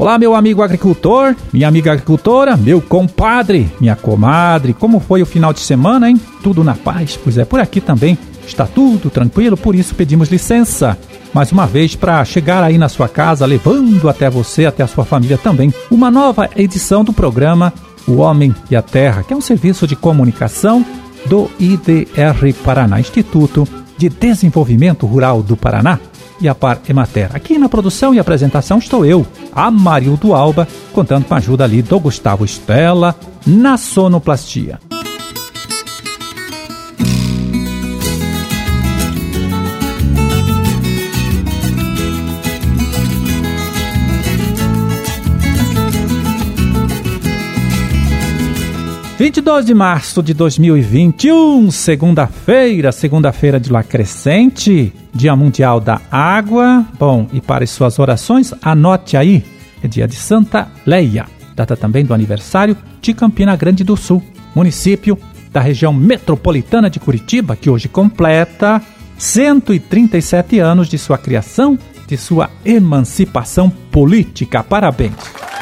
Olá, meu amigo agricultor, minha amiga agricultora, meu compadre, minha comadre. Como foi o final de semana, hein? Tudo na paz? Pois é, por aqui também está tudo tranquilo, por isso pedimos licença mais uma vez para chegar aí na sua casa, levando até você, até a sua família também, uma nova edição do programa O Homem e a Terra, que é um serviço de comunicação do IDR Paraná, Instituto de Desenvolvimento Rural do Paraná e a Par Emater. Aqui na produção e apresentação estou eu, Amarildo Alba, contando com a ajuda ali do Gustavo Estela na sonoplastia. 22 de março de 2021, segunda-feira, segunda-feira de lua crescente, Dia Mundial da Água. Bom, e para as suas orações, anote aí, é dia de Santa Leia, data também do aniversário de Campina Grande do Sul, município da região metropolitana de Curitiba, que hoje completa 137 anos de sua criação, de sua emancipação política. Parabéns!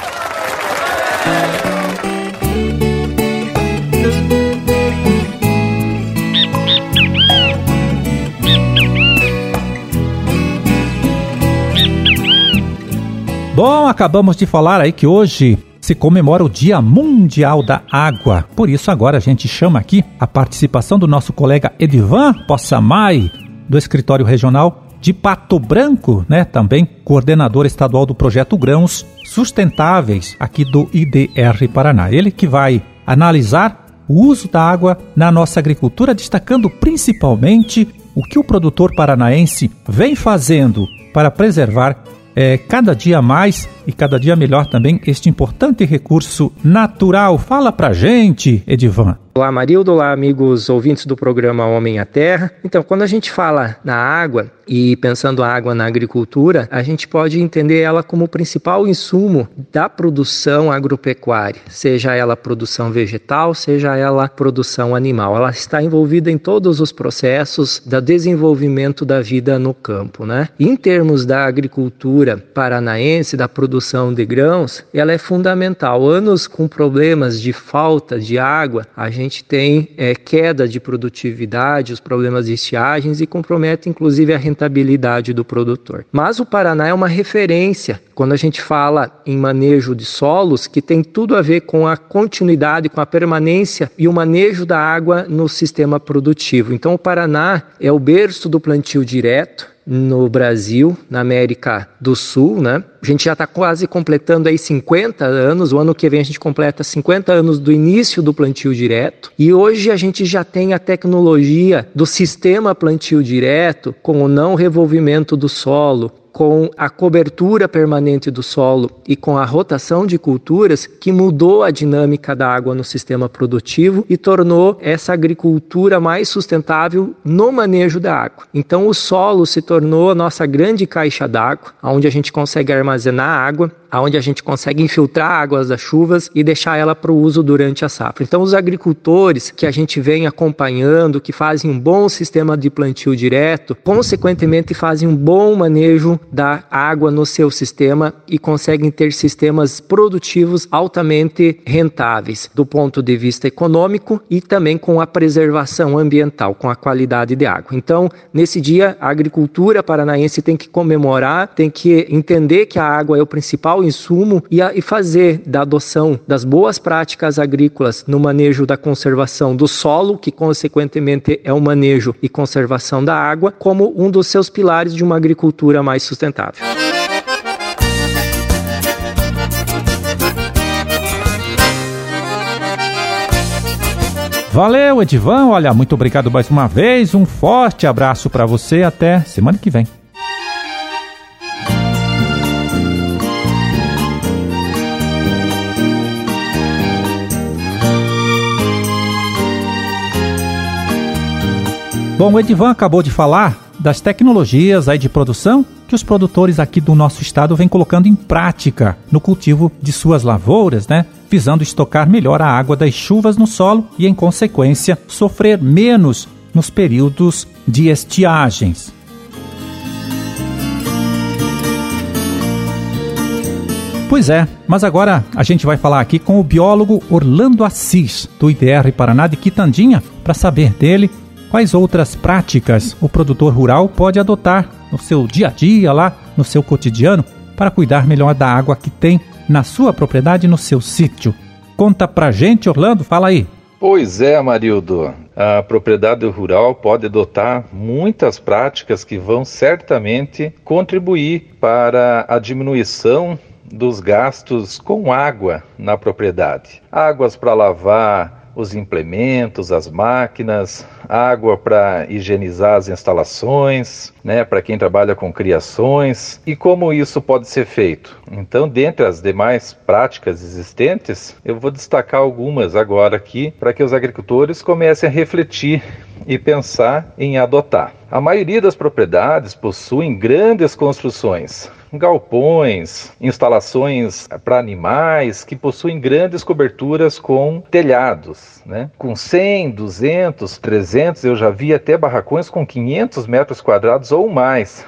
Bom, acabamos de falar aí que hoje se comemora o Dia Mundial da Água. Por isso, agora a gente chama aqui a participação do nosso colega Edivan Possamay, do Escritório Regional de Pato Branco, né? Também coordenador estadual do projeto Grãos Sustentáveis aqui do IDR Paraná. Ele que vai analisar o uso da água na nossa agricultura, destacando principalmente o que o produtor paranaense vem fazendo para preservar é, cada dia mais e cada dia melhor também este importante recurso natural. Fala pra gente, Edivan. Olá, Marildo. Olá, amigos ouvintes do programa Homem à Terra. Então, quando a gente fala na água e pensando a água na agricultura, a gente pode entender ela como o principal insumo da produção agropecuária, seja ela produção vegetal, seja ela produção animal. Ela está envolvida em todos os processos do desenvolvimento da vida no campo, né? Em termos da agricultura paranaense, da produção de grãos, ela é fundamental. Anos com problemas de falta de água, a gente gente tem é, queda de produtividade, os problemas de estiagens e compromete inclusive a rentabilidade do produtor. Mas o Paraná é uma referência quando a gente fala em manejo de solos, que tem tudo a ver com a continuidade, com a permanência e o manejo da água no sistema produtivo. Então, o Paraná é o berço do plantio direto no Brasil, na América do Sul, né? A gente já está quase completando aí 50 anos, o ano que vem a gente completa 50 anos do início do plantio direto, e hoje a gente já tem a tecnologia do sistema plantio direto com o não revolvimento do solo, com a cobertura permanente do solo e com a rotação de culturas que mudou a dinâmica da água no sistema produtivo e tornou essa agricultura mais sustentável no manejo da água. Então o solo se tornou a nossa grande caixa d'água, onde a gente consegue armazenar água aonde a gente consegue infiltrar águas das chuvas e deixar ela para o uso durante a safra. Então, os agricultores que a gente vem acompanhando, que fazem um bom sistema de plantio direto, consequentemente fazem um bom manejo da água no seu sistema e conseguem ter sistemas produtivos altamente rentáveis do ponto de vista econômico e também com a preservação ambiental, com a qualidade de água. Então, nesse dia, a agricultura paranaense tem que comemorar, tem que entender que a água é o principal principal insumo e, a, e fazer da adoção das boas práticas agrícolas no manejo da conservação do solo, que consequentemente é o manejo e conservação da água, como um dos seus pilares de uma agricultura mais sustentável. Valeu, Edivan. Olha, muito obrigado mais uma vez. Um forte abraço para você. Até semana que vem. Bom, o Edivan acabou de falar das tecnologias aí de produção que os produtores aqui do nosso estado vêm colocando em prática no cultivo de suas lavouras, né? Visando estocar melhor a água das chuvas no solo e, em consequência, sofrer menos nos períodos de estiagens. Pois é, mas agora a gente vai falar aqui com o biólogo Orlando Assis, do IDR Paraná de Quitandinha, para saber dele quais outras práticas o produtor rural pode adotar no seu dia a dia, lá no seu cotidiano, para cuidar melhor da água que tem na sua propriedade, no seu sítio. Conta pra gente, Orlando, fala aí. Pois é, Marildo. A propriedade rural pode adotar muitas práticas que vão certamente contribuir para a diminuição dos gastos com água na propriedade. Águas para lavar os implementos, as máquinas, água para higienizar as instalações, né, para quem trabalha com criações e como isso pode ser feito. Então, dentre as demais práticas existentes, eu vou destacar algumas agora aqui para que os agricultores comecem a refletir e pensar em adotar. A maioria das propriedades possuem grandes construções, galpões, instalações para animais que possuem grandes coberturas com telhados, né? Com 100, 200, 300, eu já vi até barracões com 500 metros quadrados ou mais.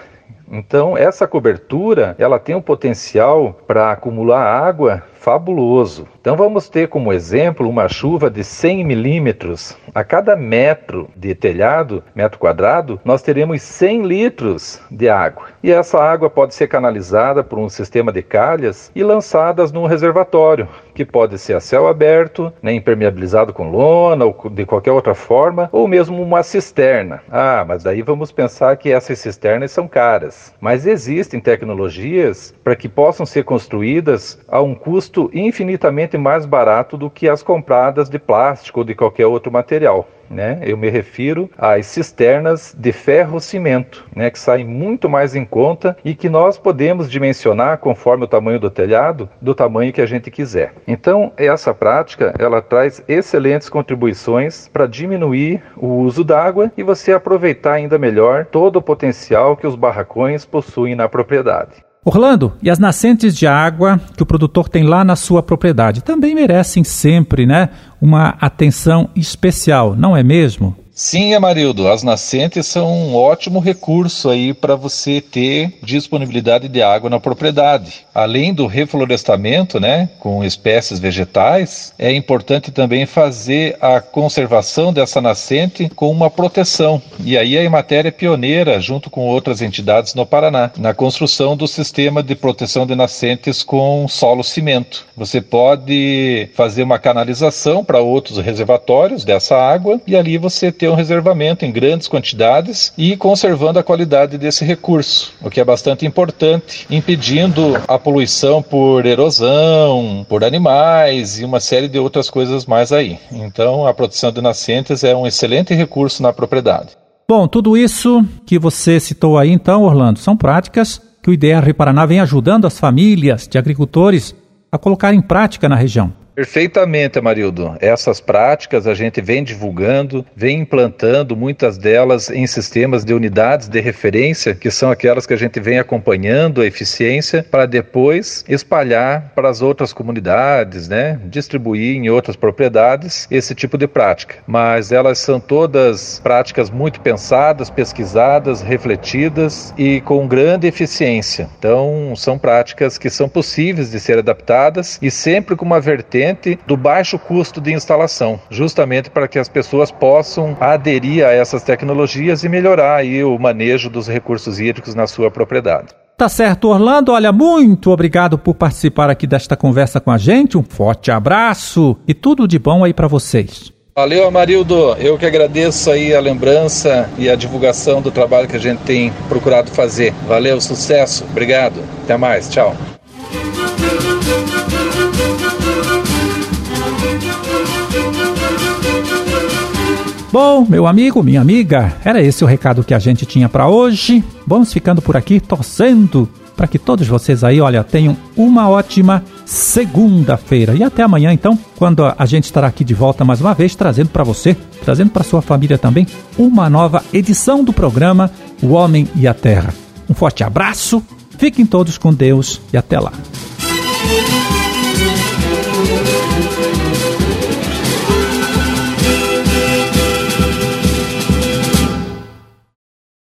Então, essa cobertura, ela tem um potencial para acumular água fabuloso. Então vamos ter como exemplo uma chuva de 100 milímetros. A cada metro de telhado, metro quadrado, nós teremos 100 litros de água. E essa água pode ser canalizada por um sistema de calhas e lançadas num reservatório, que pode ser a céu aberto, né, impermeabilizado com lona ou de qualquer outra forma, ou mesmo uma cisterna. Ah, mas daí vamos pensar que essas cisternas são caras. Mas existem tecnologias para que possam ser construídas a um custo custo infinitamente mais barato do que as compradas de plástico ou de qualquer outro material. Né? Eu me refiro às cisternas de ferro-cimento, né? que saem muito mais em conta e que nós podemos dimensionar conforme o tamanho do telhado, do tamanho que a gente quiser. Então, essa prática ela traz excelentes contribuições para diminuir o uso d'água e você aproveitar ainda melhor todo o potencial que os barracões possuem na propriedade. Orlando, e as nascentes de água que o produtor tem lá na sua propriedade também merecem sempre, né, uma atenção especial, não é mesmo? Sim, Amarildo, as nascentes são um ótimo recurso aí para você ter disponibilidade de água na propriedade. Além do reflorestamento, né, com espécies vegetais, é importante também fazer a conservação dessa nascente com uma proteção. E aí a Emater é pioneira, junto com outras entidades no Paraná, na construção do sistema de proteção de nascentes com solo cimento. Você pode fazer uma canalização para outros reservatórios dessa água e ali você ter um reservamento em grandes quantidades e conservando a qualidade desse recurso, o que é bastante importante, impedindo a poluição por erosão, por animais e uma série de outras coisas mais aí. Então, a proteção de nascentes é um excelente recurso na propriedade. Bom, tudo isso que você citou aí, então, Orlando, são práticas que o IDR Paraná vem ajudando as famílias de agricultores a colocar em prática na região. Perfeitamente, Amarildo. Essas práticas a gente vem divulgando, vem implantando muitas delas em sistemas de unidades de referência, que são aquelas que a gente vem acompanhando a eficiência para depois espalhar para as outras comunidades, né? Distribuir em outras propriedades esse tipo de prática. Mas elas são todas práticas muito pensadas, pesquisadas, refletidas e com grande eficiência. Então, são práticas que são possíveis de ser adaptadas e sempre com uma vertente do baixo custo de instalação, justamente para que as pessoas possam aderir a essas tecnologias e melhorar aí o manejo dos recursos hídricos na sua propriedade. Tá certo, Orlando. Olha, muito obrigado por participar aqui desta conversa com a gente. Um forte abraço e tudo de bom aí para vocês. Valeu, Amarildo. Eu que agradeço aí a lembrança e a divulgação do trabalho que a gente tem procurado fazer. Valeu, sucesso. Obrigado. Até mais. Tchau. Bom, meu amigo, minha amiga, era esse o recado que a gente tinha para hoje. Vamos ficando por aqui torcendo para que todos vocês aí, olha, tenham uma ótima segunda-feira. E até amanhã, então, quando a gente estará aqui de volta mais uma vez, trazendo para você, trazendo para sua família também, uma nova edição do programa O Homem e a Terra. Um forte abraço, fiquem todos com Deus e até lá.